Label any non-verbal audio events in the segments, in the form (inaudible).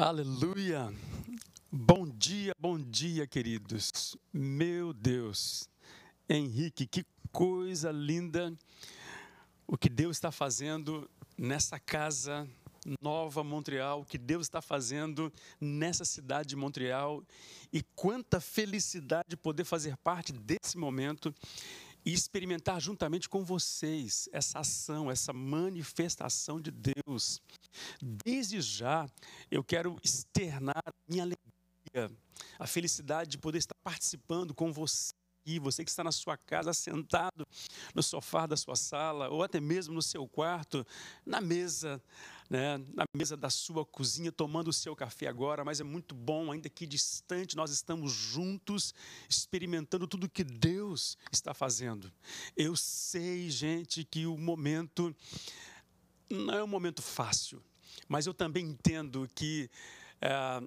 Aleluia! Bom dia, bom dia, queridos. Meu Deus, Henrique, que coisa linda o que Deus está fazendo nessa casa nova Montreal, o que Deus está fazendo nessa cidade de Montreal e quanta felicidade poder fazer parte desse momento e experimentar juntamente com vocês essa ação, essa manifestação de Deus. Desde já, eu quero externar minha alegria, a felicidade de poder estar participando com você aqui, você que está na sua casa, sentado no sofá da sua sala, ou até mesmo no seu quarto, na mesa, né, na mesa da sua cozinha, tomando o seu café agora, mas é muito bom, ainda que distante, nós estamos juntos, experimentando tudo que Deus está fazendo. Eu sei, gente, que o momento não é um momento fácil, mas eu também entendo que. É,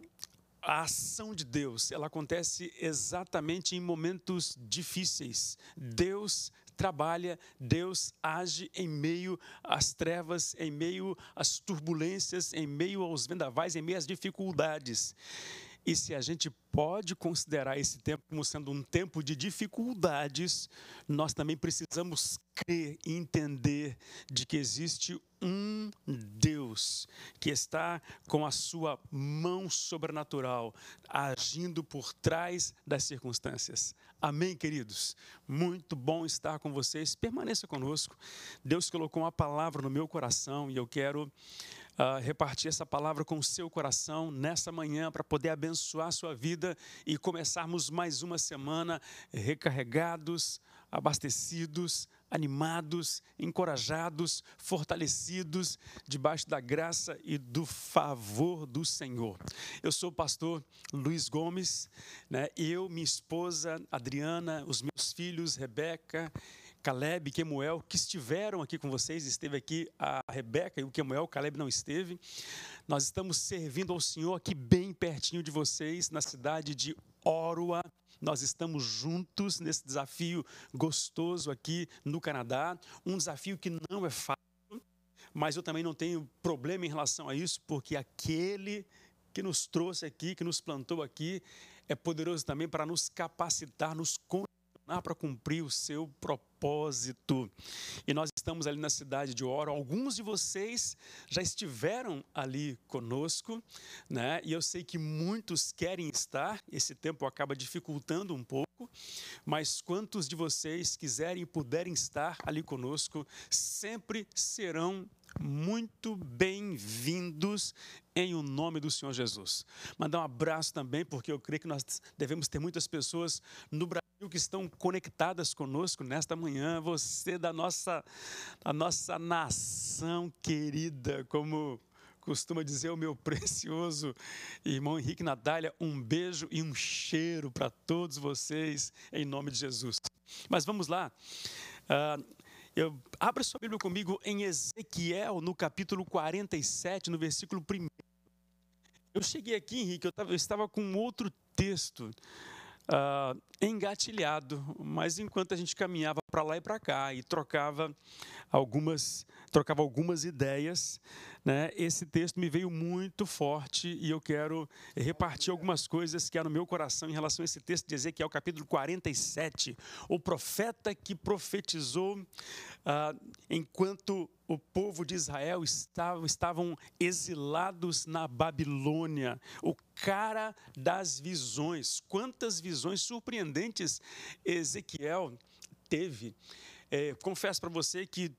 a ação de Deus, ela acontece exatamente em momentos difíceis. Deus trabalha, Deus age em meio às trevas, em meio às turbulências, em meio aos vendavais, em meio às dificuldades. E se a gente pode considerar esse tempo como sendo um tempo de dificuldades, nós também precisamos crer e entender de que existe um Deus que está com a sua mão sobrenatural agindo por trás das circunstâncias. Amém, queridos? Muito bom estar com vocês. Permaneça conosco. Deus colocou uma palavra no meu coração e eu quero uh, repartir essa palavra com o seu coração nessa manhã para poder abençoar a sua vida e começarmos mais uma semana recarregados, abastecidos, animados, encorajados, fortalecidos debaixo da graça e do favor do Senhor. Eu sou o pastor Luiz Gomes, né? eu, minha esposa Adriana, os meus filhos Rebeca Caleb e Kemuel, que estiveram aqui com vocês, esteve aqui a Rebeca e o Kemuel, o Caleb não esteve. Nós estamos servindo ao Senhor aqui bem pertinho de vocês, na cidade de Orua. Nós estamos juntos nesse desafio gostoso aqui no Canadá, um desafio que não é fácil, mas eu também não tenho problema em relação a isso, porque aquele que nos trouxe aqui, que nos plantou aqui, é poderoso também para nos capacitar, nos para cumprir o seu propósito. E nós estamos ali na cidade de Oro. Alguns de vocês já estiveram ali conosco, né? E eu sei que muitos querem estar. Esse tempo acaba dificultando um pouco, mas quantos de vocês quiserem e puderem estar ali conosco, sempre serão muito bem-vindos em o nome do Senhor Jesus. Mandar um abraço também, porque eu creio que nós devemos ter muitas pessoas no Brasil que estão conectadas conosco nesta manhã. Você da nossa, da nossa nação querida, como costuma dizer o meu (laughs) precioso irmão Henrique Nadália, um beijo e um cheiro para todos vocês, em nome de Jesus. Mas vamos lá. Uh, eu, abra sua Bíblia comigo em Ezequiel, no capítulo 47, no versículo 1. Eu cheguei aqui, Henrique, eu, tava, eu estava com outro texto uh, engatilhado, mas enquanto a gente caminhava para lá e para cá e trocava algumas, trocava algumas ideias, né, esse texto me veio muito forte e eu quero repartir algumas coisas que há no meu coração em relação a esse texto de Ezequiel, capítulo 47. O profeta que profetizou uh, enquanto o povo de Israel estava, estavam exilados na Babilônia. O cara das visões. Quantas visões surpreendentes Ezequiel teve. É, confesso para você que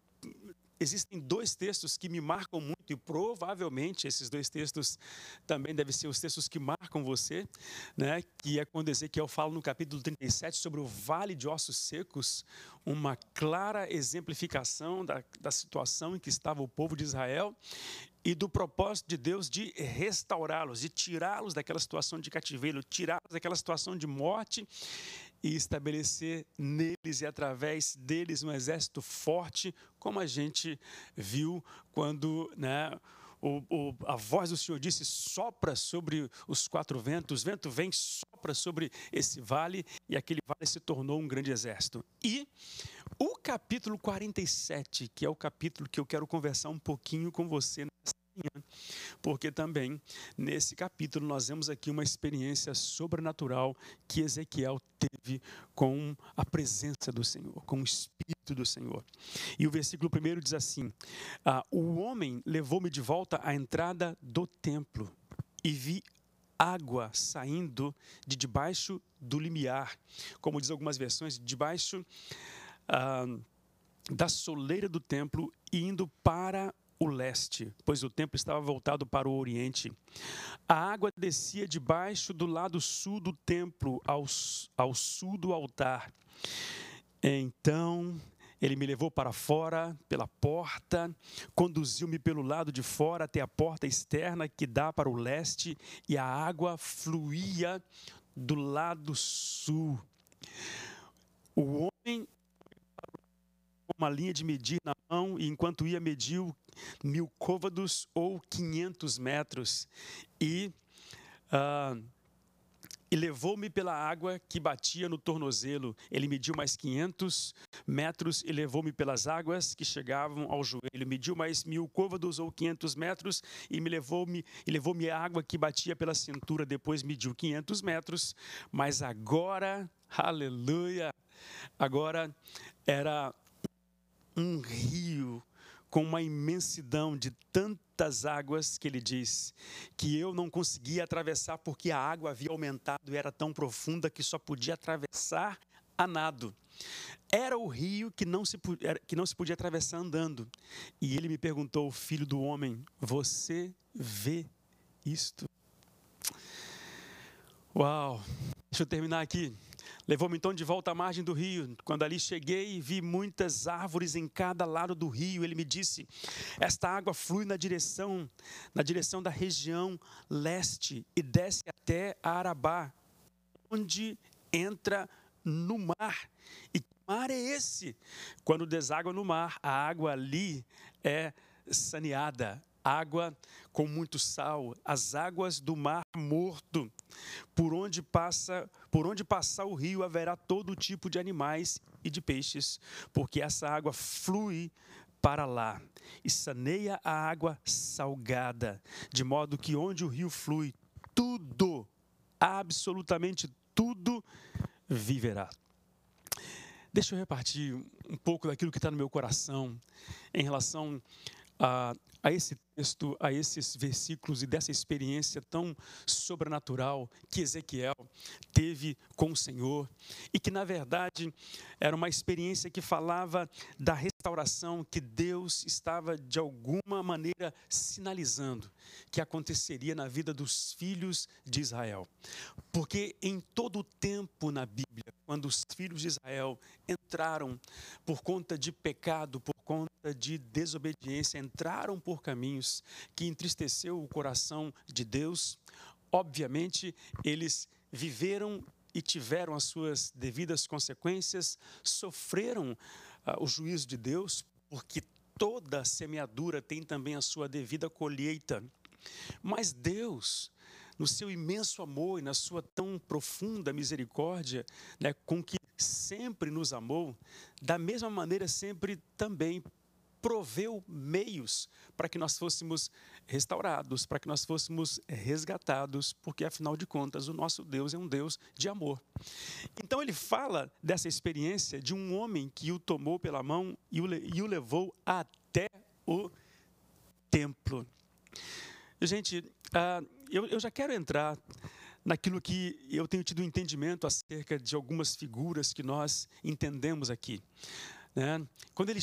existem dois textos que me marcam muito e provavelmente esses dois textos também devem ser os textos que marcam você, né? Que é quando Ezequiel fala no capítulo 37 sobre o vale de ossos secos, uma clara exemplificação da, da situação em que estava o povo de Israel e do propósito de Deus de restaurá-los, de tirá-los daquela situação de cativeiro, tirá-los daquela situação de morte e estabelecer neles e através deles um exército forte, como a gente viu quando né, o, o, a voz do Senhor disse: sopra sobre os quatro ventos, o vento vem, sopra sobre esse vale, e aquele vale se tornou um grande exército. E o capítulo 47, que é o capítulo que eu quero conversar um pouquinho com você nessa porque também nesse capítulo nós vemos aqui uma experiência sobrenatural que Ezequiel teve com a presença do Senhor, com o Espírito do Senhor. E o versículo primeiro diz assim: ah, O homem levou-me de volta à entrada do templo e vi água saindo de debaixo do limiar, como diz algumas versões, debaixo ah, da soleira do templo, indo para o leste, pois o templo estava voltado para o oriente. A água descia debaixo do lado sul do templo, ao, ao sul do altar. Então ele me levou para fora pela porta, conduziu-me pelo lado de fora até a porta externa que dá para o leste, e a água fluía do lado sul. O homem uma linha de medir na mão e enquanto ia mediu mil côvados ou 500 metros e uh, e levou-me pela água que batia no tornozelo. Ele mediu mais 500 metros e levou-me pelas águas que chegavam ao joelho. Mediu mais mil côvados ou 500 metros e me levou-me e levou-me a água que batia pela cintura. Depois mediu 500 metros, mas agora, aleluia, agora era um rio com uma imensidão de tantas águas que ele diz que eu não conseguia atravessar porque a água havia aumentado e era tão profunda que só podia atravessar a nado. Era o rio que não se, que não se podia atravessar andando. E ele me perguntou, filho do homem, você vê isto? Uau! Deixa eu terminar aqui. Levou-me então de volta à margem do rio. Quando ali cheguei, vi muitas árvores em cada lado do rio. Ele me disse: Esta água flui na direção, na direção da região leste e desce até Arabá, onde entra no mar. E que mar é esse? Quando deságua no mar, a água ali é saneada, água com muito sal, as águas do mar morto. Por onde passa, por onde passar o rio haverá todo tipo de animais e de peixes, porque essa água flui para lá e saneia a água salgada, de modo que onde o rio flui, tudo, absolutamente tudo viverá. Deixa eu repartir um pouco daquilo que está no meu coração em relação a, a esse texto, a esses versículos e dessa experiência tão sobrenatural que Ezequiel teve com o Senhor e que, na verdade, era uma experiência que falava da restauração que Deus estava, de alguma maneira, sinalizando que aconteceria na vida dos filhos de Israel. Porque em todo o tempo na Bíblia, quando os filhos de Israel entraram por conta de pecado, por conta de desobediência, entraram por caminhos que entristeceu o coração de Deus, obviamente eles viveram e tiveram as suas devidas consequências, sofreram uh, o juízo de Deus, porque toda semeadura tem também a sua devida colheita. Mas Deus, no seu imenso amor e na sua tão profunda misericórdia, né, com que sempre nos amou, da mesma maneira sempre também proveu meios para que nós fôssemos restaurados, para que nós fôssemos resgatados, porque afinal de contas o nosso Deus é um Deus de amor. Então ele fala dessa experiência de um homem que o tomou pela mão e o, levou até o templo. Gente, eu, eu já quero entrar naquilo que eu tenho tido entendimento acerca de algumas figuras que nós entendemos aqui. Né? Quando ele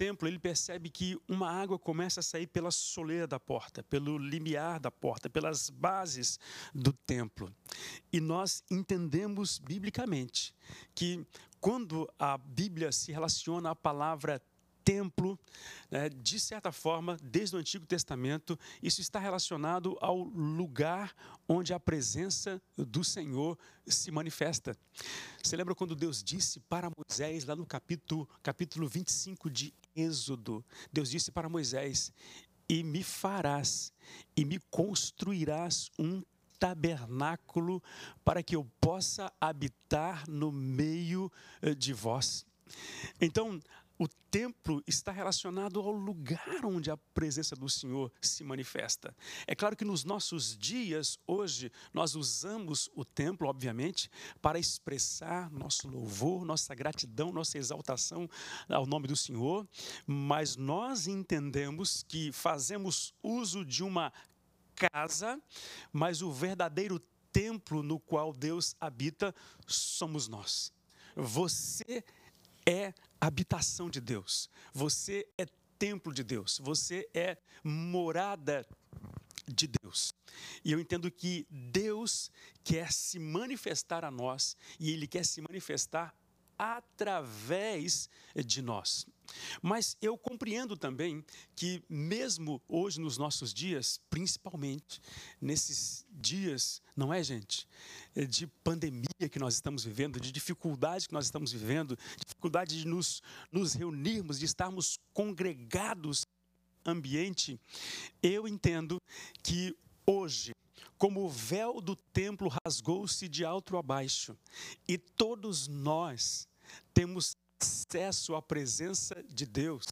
templo, ele percebe que uma água começa a sair pela soleira da porta, pelo limiar da porta, pelas bases do templo. E nós entendemos biblicamente que quando a Bíblia se relaciona à palavra templo, né, de certa forma, desde o Antigo Testamento, isso está relacionado ao lugar onde a presença do Senhor se manifesta. Você lembra quando Deus disse para Moisés, lá no capítulo, capítulo 25 de Êxodo, Deus disse para Moisés: E me farás, e me construirás um tabernáculo para que eu possa habitar no meio eh, de vós. Então, o templo está relacionado ao lugar onde a presença do Senhor se manifesta. É claro que nos nossos dias, hoje, nós usamos o templo, obviamente, para expressar nosso louvor, nossa gratidão, nossa exaltação ao nome do Senhor, mas nós entendemos que fazemos uso de uma casa, mas o verdadeiro templo no qual Deus habita somos nós. Você é habitação de Deus. Você é templo de Deus. Você é morada de Deus. E eu entendo que Deus quer se manifestar a nós e Ele quer se manifestar através de nós. Mas eu compreendo também que, mesmo hoje nos nossos dias, principalmente nesses dias, não é, gente? De pandemia que nós estamos vivendo, de dificuldade que nós estamos vivendo, dificuldade de nos, nos reunirmos, de estarmos congregados no ambiente, eu entendo que hoje, como o véu do templo rasgou-se de alto a baixo, e todos nós temos acesso à presença de Deus,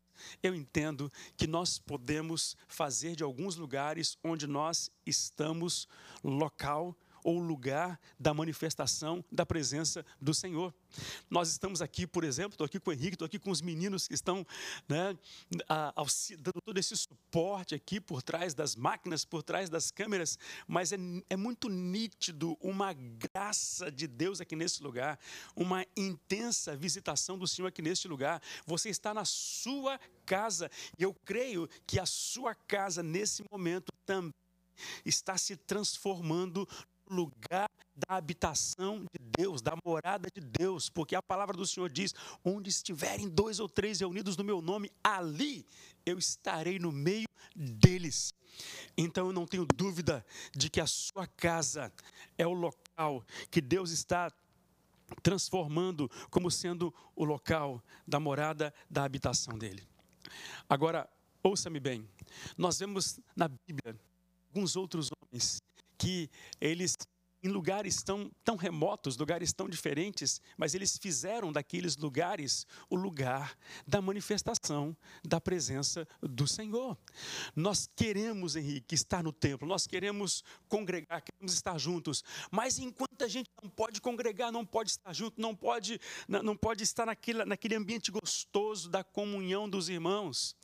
eu entendo que nós podemos fazer de alguns lugares onde nós estamos local ou lugar da manifestação da presença do Senhor. Nós estamos aqui, por exemplo, estou aqui com o Henrique, estou aqui com os meninos que estão né, dando todo esse suporte aqui por trás das máquinas, por trás das câmeras, mas é, é muito nítido uma graça de Deus aqui nesse lugar, uma intensa visitação do Senhor aqui neste lugar. Você está na sua casa e eu creio que a sua casa nesse momento também está se transformando lugar da habitação de Deus, da morada de Deus, porque a palavra do Senhor diz: onde estiverem dois ou três reunidos no meu nome, ali eu estarei no meio deles. Então eu não tenho dúvida de que a sua casa é o local que Deus está transformando como sendo o local da morada, da habitação dele. Agora, ouça-me bem, nós vemos na Bíblia alguns outros homens que eles em lugares tão, tão remotos, lugares tão diferentes, mas eles fizeram daqueles lugares o lugar da manifestação da presença do Senhor. Nós queremos, Henrique, estar no templo, nós queremos congregar, queremos estar juntos, mas enquanto a gente não pode congregar, não pode estar junto, não pode, não pode estar naquele, naquele ambiente gostoso da comunhão dos irmãos.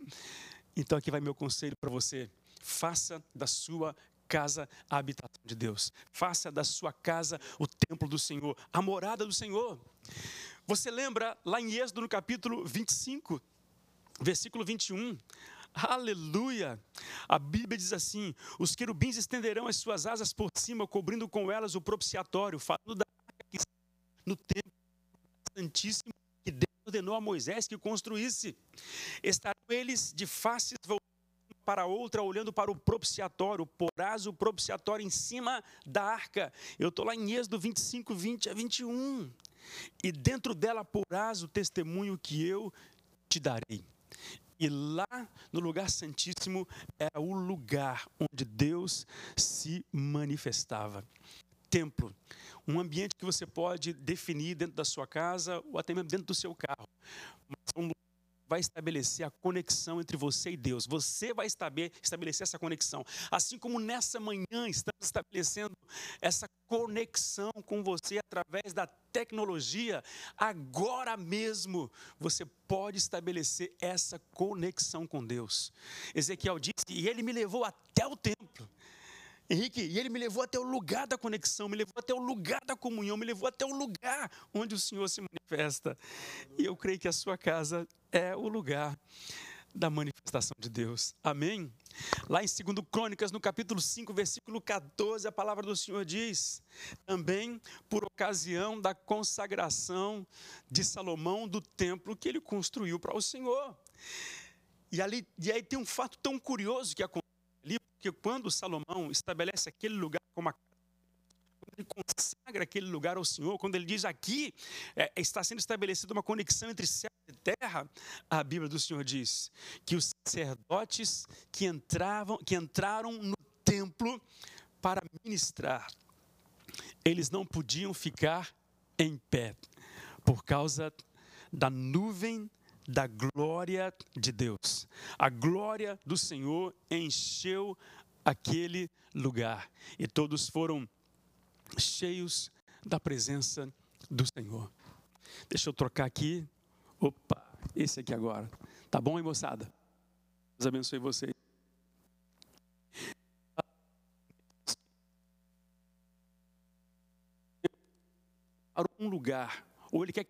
Então aqui vai meu conselho para você. Faça da sua casa a habitação de Deus. Faça da sua casa o templo do Senhor, a morada do Senhor. Você lembra lá em Êxodo no capítulo 25, versículo 21? Aleluia! A Bíblia diz assim: os querubins estenderão as suas asas por cima, cobrindo com elas o propiciatório, falando da arca que no templo santíssimo que Deus ordenou a Moisés que construísse. Estarão eles de faces voltadas para outra, olhando para o propiciatório, porás o propiciatório em cima da arca. Eu estou lá em Êxodo 25, 20 a 21. E dentro dela porás o testemunho que eu te darei. E lá no lugar santíssimo é o lugar onde Deus se manifestava. Templo, um ambiente que você pode definir dentro da sua casa ou até mesmo dentro do seu carro. Vai estabelecer a conexão entre você e Deus. Você vai estabelecer essa conexão. Assim como nessa manhã estamos estabelecendo essa conexão com você através da tecnologia, agora mesmo você pode estabelecer essa conexão com Deus. Ezequiel disse: E ele me levou até o templo. Henrique, e ele me levou até o lugar da conexão, me levou até o lugar da comunhão, me levou até o lugar onde o Senhor se manifesta. E eu creio que a sua casa é o lugar da manifestação de Deus. Amém? Lá em 2 Crônicas, no capítulo 5, versículo 14, a palavra do Senhor diz: também por ocasião da consagração de Salomão do templo que ele construiu para o Senhor. E, ali, e aí tem um fato tão curioso que acontece porque quando Salomão estabelece aquele lugar como a quando ele consagra aquele lugar ao Senhor, quando ele diz aqui é, está sendo estabelecida uma conexão entre céu e terra, a Bíblia do Senhor diz que os sacerdotes que entravam, que entraram no templo para ministrar, eles não podiam ficar em pé por causa da nuvem da glória de Deus. A glória do Senhor encheu aquele lugar e todos foram cheios da presença do Senhor. Deixa eu trocar aqui. Opa, esse aqui agora. Tá bom, hein, moçada? Deus abençoe vocês. Para um lugar, ou ele quer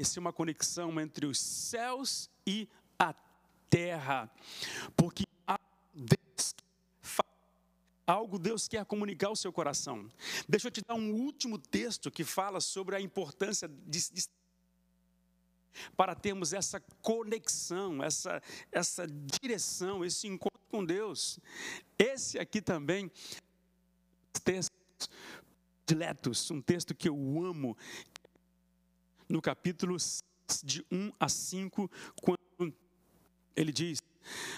esse uma conexão entre os céus e a terra, porque algo Deus quer comunicar ao seu coração. Deixa eu te dar um último texto que fala sobre a importância de, de para termos essa conexão, essa, essa direção, esse encontro com Deus. Esse aqui também, texto diletos, um texto que eu amo, no capítulo de 1 a 5, quando ele diz: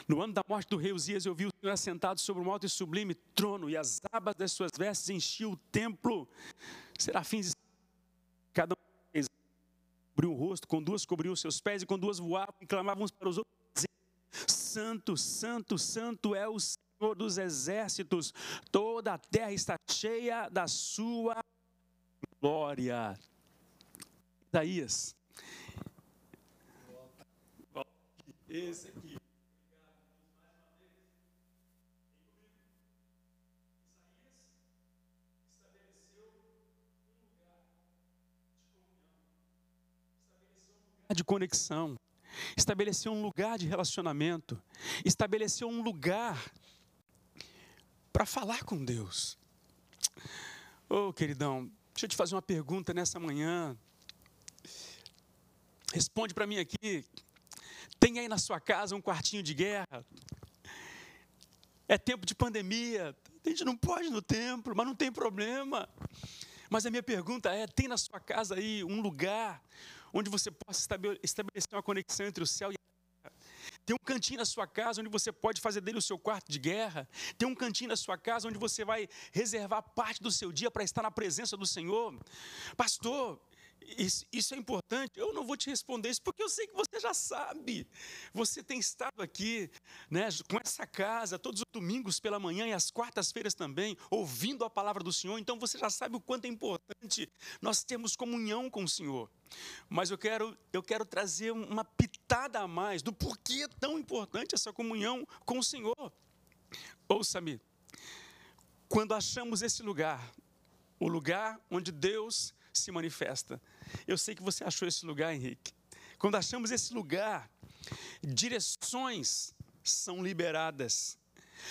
No ano da morte do rei Uzias, eu vi o Senhor assentado sobre um alto e sublime trono, e as abas das suas vestes enchiam o templo. Serafins, cada um cobriu o rosto, com duas cobriu os seus pés, e com duas voavam e clamavam uns para os outros, dizendo: Santo, Santo, Santo é o Senhor dos exércitos, toda a terra está cheia da sua glória. Isaías. Esse aqui. de conexão, estabeleceu um lugar de relacionamento, estabeleceu um lugar para falar com Deus. Ô oh, queridão, deixa eu te fazer uma pergunta nessa manhã. Responde para mim aqui. Tem aí na sua casa um quartinho de guerra? É tempo de pandemia. A gente não pode ir no templo, mas não tem problema. Mas a minha pergunta é: tem na sua casa aí um lugar onde você possa estabelecer uma conexão entre o céu e a terra? Tem um cantinho na sua casa onde você pode fazer dele o seu quarto de guerra. Tem um cantinho na sua casa onde você vai reservar parte do seu dia para estar na presença do Senhor. Pastor, isso, isso, é importante. Eu não vou te responder isso porque eu sei que você já sabe. Você tem estado aqui, né, com essa casa todos os domingos pela manhã e às quartas-feiras também, ouvindo a palavra do Senhor. Então você já sabe o quanto é importante nós termos comunhão com o Senhor. Mas eu quero, eu quero trazer uma pitada a mais do porquê é tão importante essa comunhão com o Senhor. Ouça-me. Quando achamos esse lugar, o lugar onde Deus se manifesta. Eu sei que você achou esse lugar, Henrique. Quando achamos esse lugar, direções são liberadas,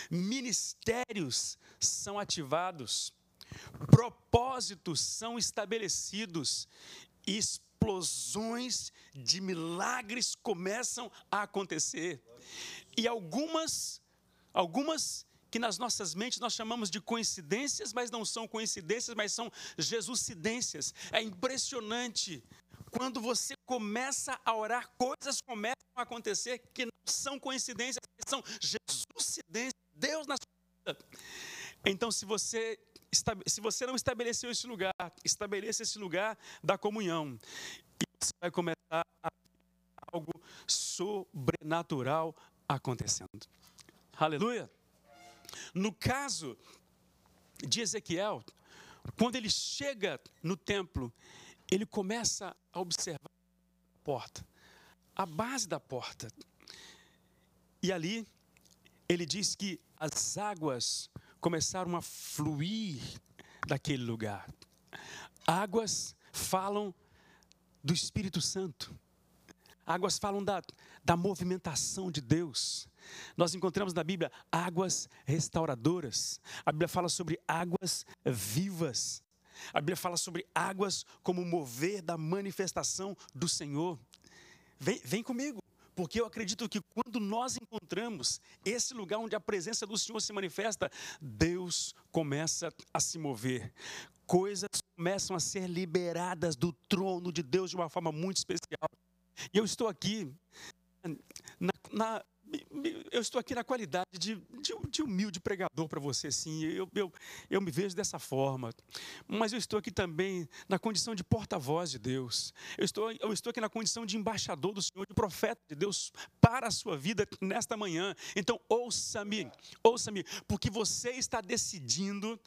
ministérios são ativados, propósitos são estabelecidos, explosões de milagres começam a acontecer. E algumas algumas que nas nossas mentes nós chamamos de coincidências, mas não são coincidências, mas são Jesuscidências. É impressionante. Quando você começa a orar, coisas começam a acontecer que não são coincidências, são Jesuscidências. Deus na sua vida. Então, se você, se você não estabeleceu esse lugar, estabeleça esse lugar da comunhão. E você vai começar a algo sobrenatural acontecendo. Aleluia. No caso de Ezequiel, quando ele chega no templo, ele começa a observar a porta, a base da porta. E ali ele diz que as águas começaram a fluir daquele lugar. Águas falam do Espírito Santo. Águas falam da, da movimentação de Deus. Nós encontramos na Bíblia águas restauradoras. A Bíblia fala sobre águas vivas. A Bíblia fala sobre águas como mover da manifestação do Senhor. Vem, vem comigo, porque eu acredito que quando nós encontramos esse lugar onde a presença do Senhor se manifesta, Deus começa a se mover. Coisas começam a ser liberadas do trono de Deus de uma forma muito especial. E eu estou aqui na, na eu estou aqui na qualidade de, de, de humilde pregador para você, sim. Eu, eu, eu me vejo dessa forma. Mas eu estou aqui também na condição de porta-voz de Deus. Eu estou, eu estou aqui na condição de embaixador do Senhor, de profeta de Deus para a sua vida nesta manhã. Então, ouça-me, ouça-me, porque você está decidindo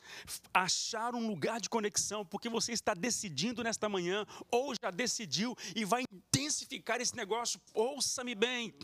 achar um lugar de conexão, porque você está decidindo nesta manhã, ou já decidiu e vai intensificar esse negócio. Ouça-me bem.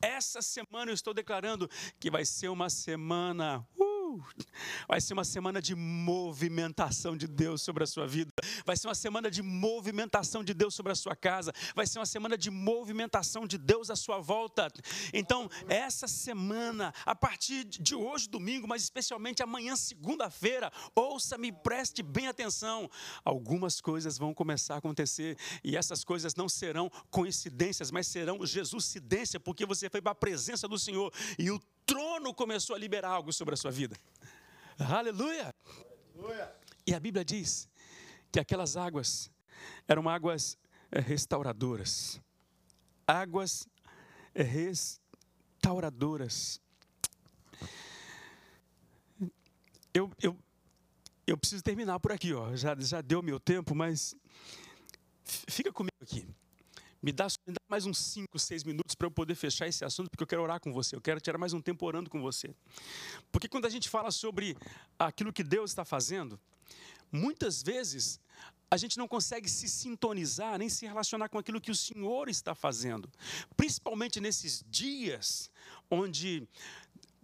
Essa semana eu estou declarando que vai ser uma semana. Uh, (laughs) vai ser uma semana de movimentação de Deus sobre a sua vida. Vai ser uma semana de movimentação de Deus sobre a sua casa. Vai ser uma semana de movimentação de Deus à sua volta. Então, essa semana, a partir de hoje, domingo, mas especialmente amanhã, segunda-feira, ouça-me, preste bem atenção. Algumas coisas vão começar a acontecer e essas coisas não serão coincidências, mas serão Jesuscidência, porque você foi para a presença do Senhor e o trono começou a liberar algo sobre a sua vida. Aleluia! E a Bíblia diz que aquelas águas eram águas eh, restauradoras. Águas eh, restauradoras. Eu, eu, eu preciso terminar por aqui, ó. Já, já deu meu tempo, mas fica comigo aqui. Me dá, me dá mais uns 5, 6 minutos para eu poder fechar esse assunto, porque eu quero orar com você. Eu quero tirar mais um tempo orando com você. Porque quando a gente fala sobre aquilo que Deus está fazendo, muitas vezes a gente não consegue se sintonizar nem se relacionar com aquilo que o Senhor está fazendo. Principalmente nesses dias onde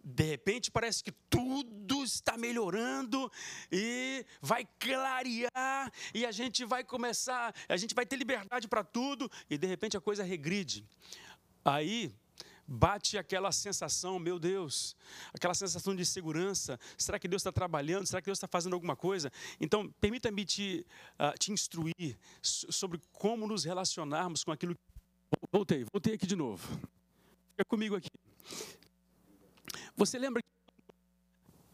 de repente parece que tudo está melhorando e vai clarear e a gente vai começar, a gente vai ter liberdade para tudo e de repente a coisa regride. Aí bate aquela sensação, meu Deus, aquela sensação de segurança. Será que Deus está trabalhando? Será que Deus está fazendo alguma coisa? Então, permita-me te, uh, te instruir sobre como nos relacionarmos com aquilo. Voltei, voltei aqui de novo. Fica comigo aqui. Você lembra que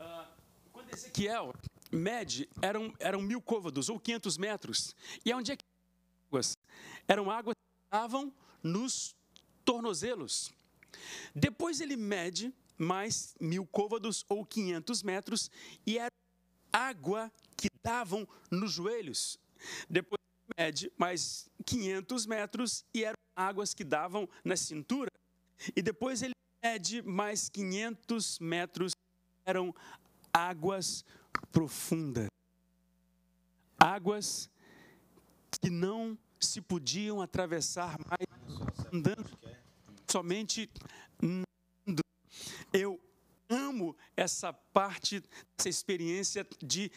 uh, quando Ezequiel mede, eram, eram mil côvados ou 500 metros. E onde é que águas? Eram águas que estavam nos tornozelos. Depois ele mede mais mil côvados ou 500 metros e era água que davam nos joelhos. Depois mede mais 500 metros e eram águas que davam na cintura. E depois ele mede mais 500 metros eram águas profundas. Águas que não se podiam atravessar mais andando somente nando. Eu amo essa parte, essa experiência de.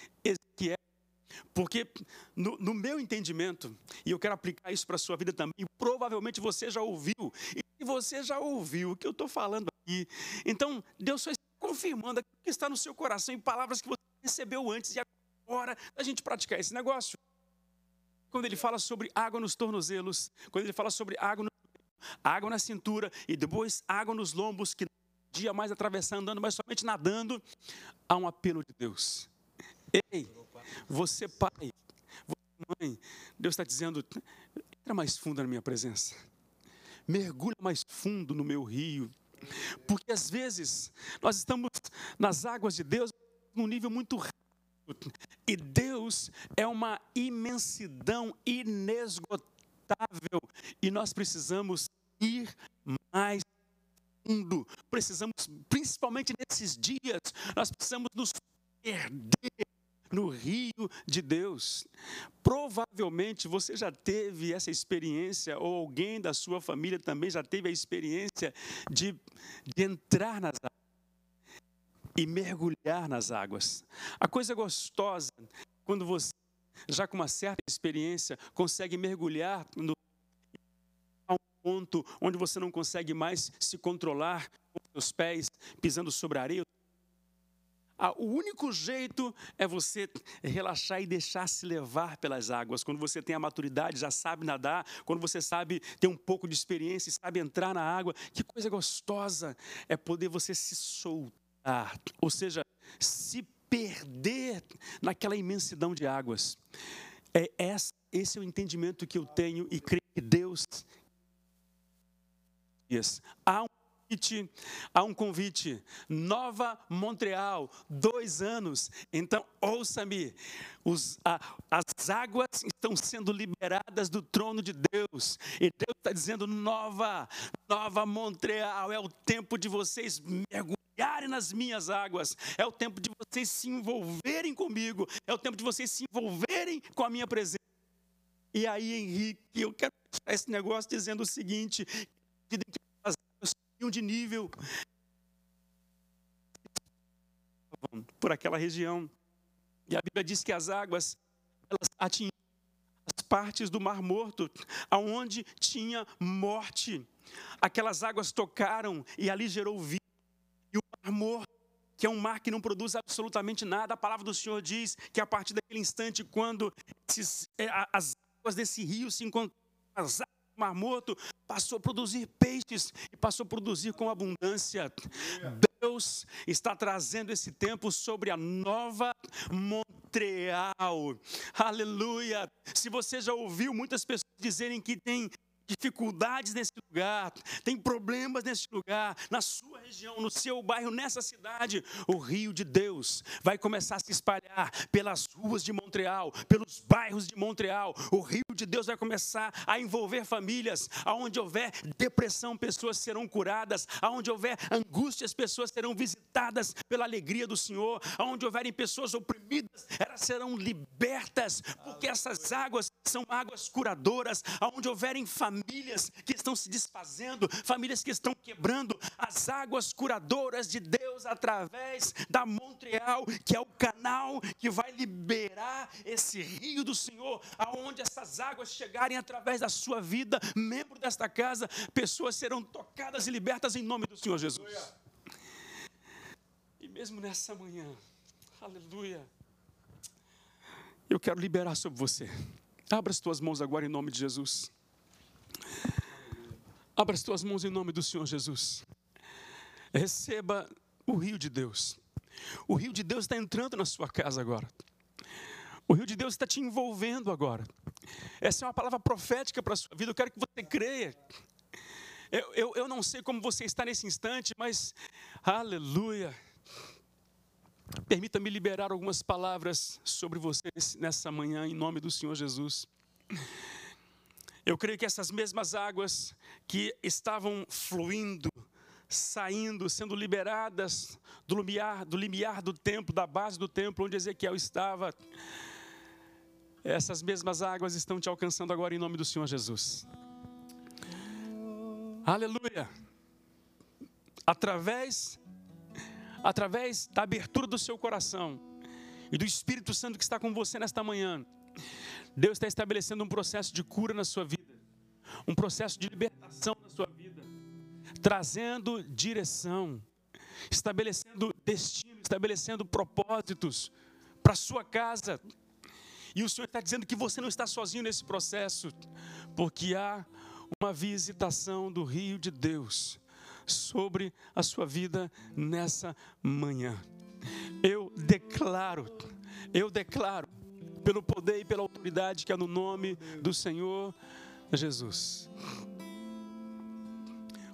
Porque, no, no, meu entendimento, e eu quero aplicar isso para a sua vida também, provavelmente você já ouviu, e você já ouviu o que eu estou falando aqui, então Deus só está confirmando aquilo que está no seu coração em palavras que você recebeu antes e agora a gente praticar esse negócio. Quando ele fala sobre água nos tornozelos, quando ele fala sobre água no água na cintura e depois água nos lombos, que dia mais atravessar andando, mas somente nadando, há um apelo de Deus. Ei, você pai, você mãe, Deus está dizendo, entra mais fundo na minha presença, mergulha mais fundo no meu rio, porque às vezes nós estamos nas águas de Deus num nível muito rápido, e Deus é uma imensidão inesgotável. E nós precisamos ir mais fundo. Precisamos, principalmente nesses dias, nós precisamos nos perder no rio de Deus. Provavelmente você já teve essa experiência, ou alguém da sua família também já teve a experiência de, de entrar nas águas e mergulhar nas águas. A coisa gostosa, quando você já com uma certa experiência, consegue mergulhar no a um ponto onde você não consegue mais se controlar com os seus pés pisando sobre a areia. Ah, o único jeito é você relaxar e deixar se levar pelas águas. Quando você tem a maturidade, já sabe nadar, quando você sabe ter um pouco de experiência e sabe entrar na água, que coisa gostosa é poder você se soltar, ou seja, se perder naquela imensidão de águas. É esse é o entendimento que eu tenho e creio que Deus há um convite, há um convite. Nova Montreal, dois anos. Então, ouça-me. as águas estão sendo liberadas do trono de Deus. E Deus está dizendo: nova, nova Montreal. É o tempo de vocês mergulharem nas minhas águas. É o tempo de vocês se envolverem comigo. É o tempo de vocês se envolverem com a minha presença. E aí, Henrique, eu quero fechar esse negócio dizendo o seguinte: de nível por aquela região. E a Bíblia diz que as águas elas atingiam as partes do Mar Morto, aonde tinha morte. Aquelas águas tocaram e ali gerou vida. E o Mar Morto, que é um mar que não produz absolutamente nada, a palavra do Senhor diz que a partir daquele instante, quando esses, é, as águas desse rio se encontraram, as Mar Morto passou a produzir peixes e passou a produzir com abundância. Deus está trazendo esse tempo sobre a nova Montreal. Aleluia. Se você já ouviu muitas pessoas dizerem que tem dificuldades nesse lugar, tem problemas nesse lugar, na sua região, no seu bairro, nessa cidade, o rio de Deus vai começar a se espalhar pelas ruas de Montreal, pelos bairros de Montreal. O rio de Deus vai começar a envolver famílias. Aonde houver depressão, pessoas serão curadas. Aonde houver angústia, as pessoas serão visitadas pela alegria do Senhor. Aonde houverem pessoas oprimidas, elas serão libertas, porque essas águas são águas curadoras. Aonde houverem famílias famílias que estão se desfazendo, famílias que estão quebrando, as águas curadoras de Deus através da Montreal, que é o canal que vai liberar esse rio do Senhor, aonde essas águas chegarem através da sua vida, membro desta casa, pessoas serão tocadas e libertas em nome do Senhor Jesus. E mesmo nessa manhã, aleluia, eu quero liberar sobre você. Abra as tuas mãos agora em nome de Jesus. Abra as tuas mãos em nome do Senhor Jesus. Receba o rio de Deus. O rio de Deus está entrando na sua casa agora. O rio de Deus está te envolvendo agora. Essa é uma palavra profética para a sua vida. Eu quero que você creia. Eu, eu, eu não sei como você está nesse instante, mas aleluia. Permita-me liberar algumas palavras sobre você nessa manhã, em nome do Senhor Jesus. Eu creio que essas mesmas águas que estavam fluindo, saindo, sendo liberadas do limiar, do limiar do templo, da base do templo onde Ezequiel estava, essas mesmas águas estão te alcançando agora em nome do Senhor Jesus. Aleluia. Através através da abertura do seu coração e do Espírito Santo que está com você nesta manhã, Deus está estabelecendo um processo de cura na sua vida, um processo de libertação na sua vida, trazendo direção, estabelecendo destino, estabelecendo propósitos para sua casa. E o Senhor está dizendo que você não está sozinho nesse processo, porque há uma visitação do rio de Deus sobre a sua vida nessa manhã. Eu declaro, eu declaro pelo poder e pela autoridade que é no nome do Senhor Jesus.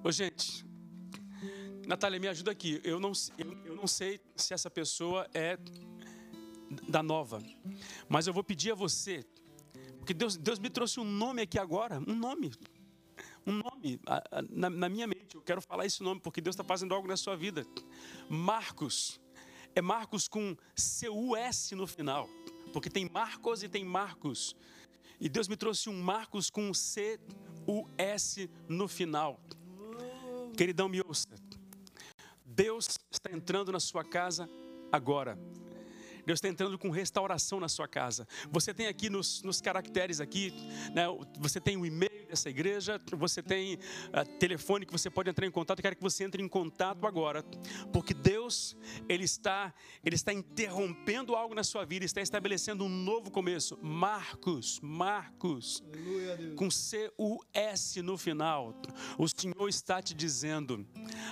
Ô, gente, Natália, me ajuda aqui. Eu não, eu, eu não sei se essa pessoa é da nova, mas eu vou pedir a você, porque Deus, Deus me trouxe um nome aqui agora, um nome, um nome na, na minha mente. Eu quero falar esse nome porque Deus está fazendo algo na sua vida. Marcos, é Marcos com C-U-S no final porque tem Marcos e tem Marcos. E Deus me trouxe um Marcos com um C-U-S no final. Queridão, me ouça. Deus está entrando na sua casa agora. Deus está entrando com restauração na sua casa. Você tem aqui nos, nos caracteres aqui, né, você tem o e-mail dessa igreja, você tem uh, telefone que você pode entrar em contato. Eu quero que você entre em contato agora, porque Deus ele está ele está interrompendo algo na sua vida, está estabelecendo um novo começo. Marcos, Marcos, Aleluia, com C U S no final. O Senhor está te dizendo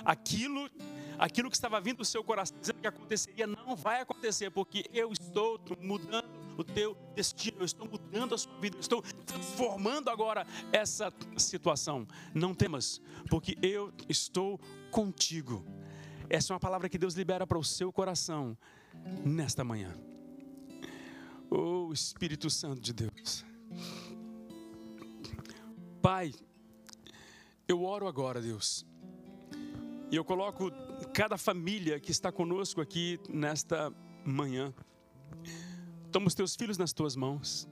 aquilo aquilo que estava vindo do seu coração dizendo que aconteceria não vai acontecer, porque eu estou mudando o teu destino, eu estou mudando a sua vida, eu estou transformando agora essa situação. Não temas, porque eu estou contigo. Essa é uma palavra que Deus libera para o seu coração nesta manhã. Oh Espírito Santo de Deus. Pai, eu oro agora, Deus. E eu coloco cada família que está conosco aqui nesta manhã. Toma os teus filhos nas tuas mãos.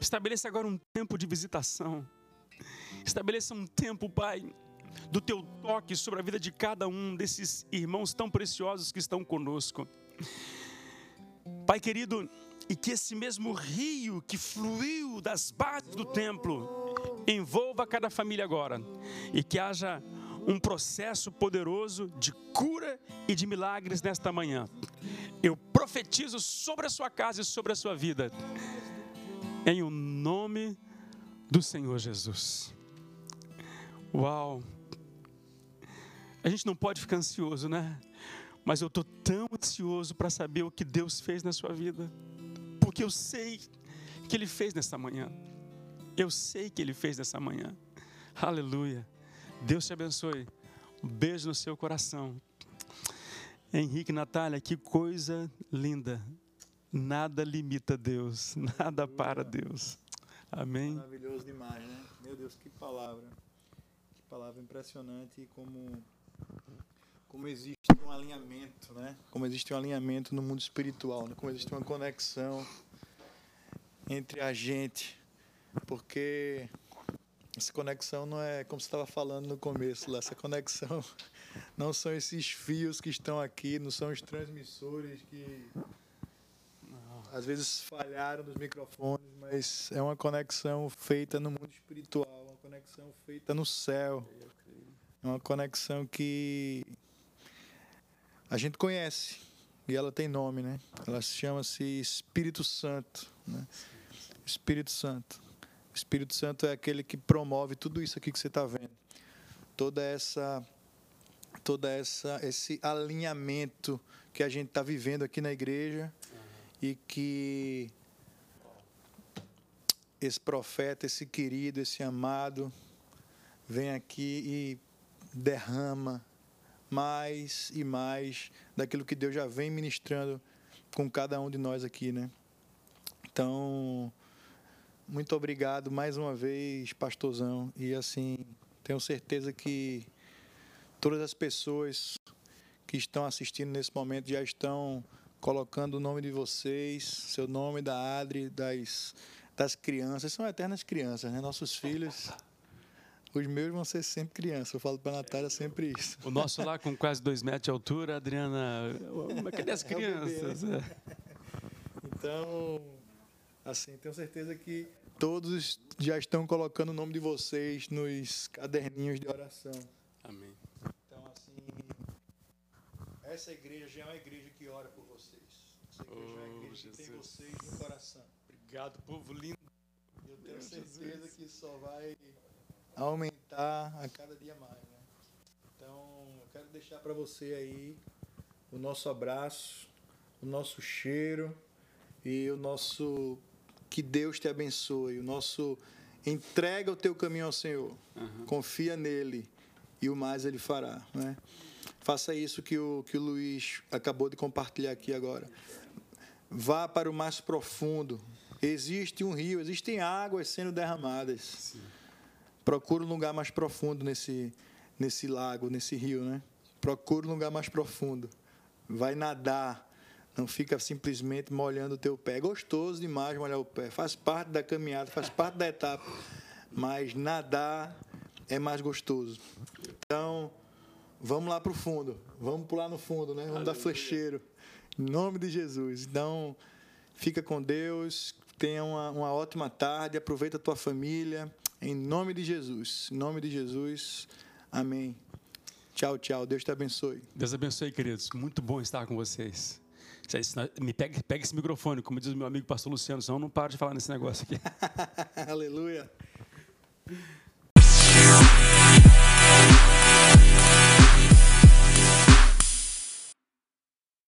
Estabeleça agora um tempo de visitação. Estabeleça um tempo, Pai, do teu toque sobre a vida de cada um desses irmãos tão preciosos que estão conosco. Pai querido, e que esse mesmo rio que fluiu das bases do templo envolva cada família agora e que haja um processo poderoso de cura e de milagres nesta manhã. Eu profetizo sobre a sua casa e sobre a sua vida, em o nome do Senhor Jesus. Uau! A gente não pode ficar ansioso, né? Mas eu estou tão ansioso para saber o que Deus fez na sua vida, porque eu sei que Ele fez nessa manhã. Eu sei que Ele fez nessa manhã. Aleluia. Deus te abençoe. Um beijo no seu coração. Henrique Natália, que coisa linda. Nada limita Deus, (laughs) nada para Deus. Amém. Maravilhoso demais, né? Meu Deus, que palavra. Que palavra impressionante como como existe um alinhamento, né? Como existe um alinhamento no mundo espiritual, né? como existe uma conexão entre a gente, porque essa conexão não é como você estava falando no começo, lá, essa conexão não são esses fios que estão aqui, não são os transmissores que às vezes falharam nos microfones, mas é uma conexão feita no mundo espiritual, uma conexão feita no céu. É uma conexão que a gente conhece e ela tem nome, né? Ela chama-se Espírito Santo, né? Espírito Santo. Espírito Santo é aquele que promove tudo isso aqui que você está vendo. Toda essa toda essa esse alinhamento que a gente está vivendo aqui na igreja uhum. e que esse profeta, esse querido, esse amado vem aqui e derrama mais e mais daquilo que Deus já vem ministrando com cada um de nós aqui, né? Então, muito obrigado mais uma vez, pastorzão. E assim, tenho certeza que todas as pessoas que estão assistindo nesse momento já estão colocando o nome de vocês, seu nome da Adri, das, das crianças. São eternas crianças, né? Nossos filhos. Os meus vão ser sempre crianças. Eu falo para a Natália sempre isso. O nosso lá com quase dois metros de altura, Adriana. Cadê as (laughs) crianças? É né? Então, assim, tenho certeza que todos já estão colocando o nome de vocês nos caderninhos de oração. Amém. Então, assim, essa igreja já é uma igreja que ora por vocês. Essa igreja oh, é uma igreja Jesus. que tem vocês no coração. Obrigado, povo lindo. Eu tenho Meu certeza Jesus. que só vai aumentar a cada dia mais. Né? Então, eu quero deixar para você aí o nosso abraço, o nosso cheiro e o nosso que Deus te abençoe, o nosso entrega o teu caminho ao Senhor, uhum. confia nele e o mais ele fará, né? Faça isso que o que o Luiz acabou de compartilhar aqui agora. Vá para o mais profundo. Existe um rio, existem águas sendo derramadas. Sim procura um lugar mais profundo nesse, nesse lago, nesse rio, né? Procura um lugar mais profundo. Vai nadar. Não fica simplesmente molhando o teu pé. É gostoso demais molhar o pé. Faz parte da caminhada, faz parte da etapa. Mas nadar é mais gostoso. Então, vamos lá para o fundo. Vamos pular no fundo, né? Vamos Aleluia. dar flecheiro. Em nome de Jesus. Então, fica com Deus. Tenha uma, uma ótima tarde. Aproveita a tua família. Em nome de Jesus. Em nome de Jesus. Amém. Tchau, tchau. Deus te abençoe. Deus abençoe, queridos. Muito bom estar com vocês. Me pega, pega esse microfone, como diz o meu amigo pastor Luciano, senão eu não paro de falar nesse negócio aqui. (laughs) Aleluia.